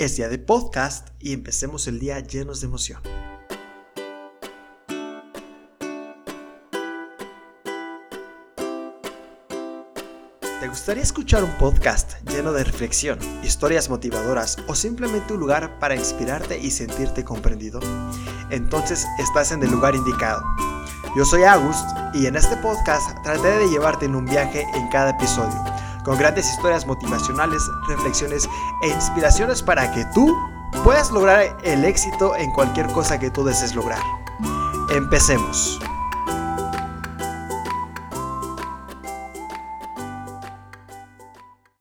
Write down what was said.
Es día de podcast y empecemos el día llenos de emoción. ¿Te gustaría escuchar un podcast lleno de reflexión, historias motivadoras o simplemente un lugar para inspirarte y sentirte comprendido? Entonces estás en el lugar indicado. Yo soy August y en este podcast trataré de llevarte en un viaje en cada episodio con grandes historias motivacionales, reflexiones e inspiraciones para que tú puedas lograr el éxito en cualquier cosa que tú desees lograr. Empecemos.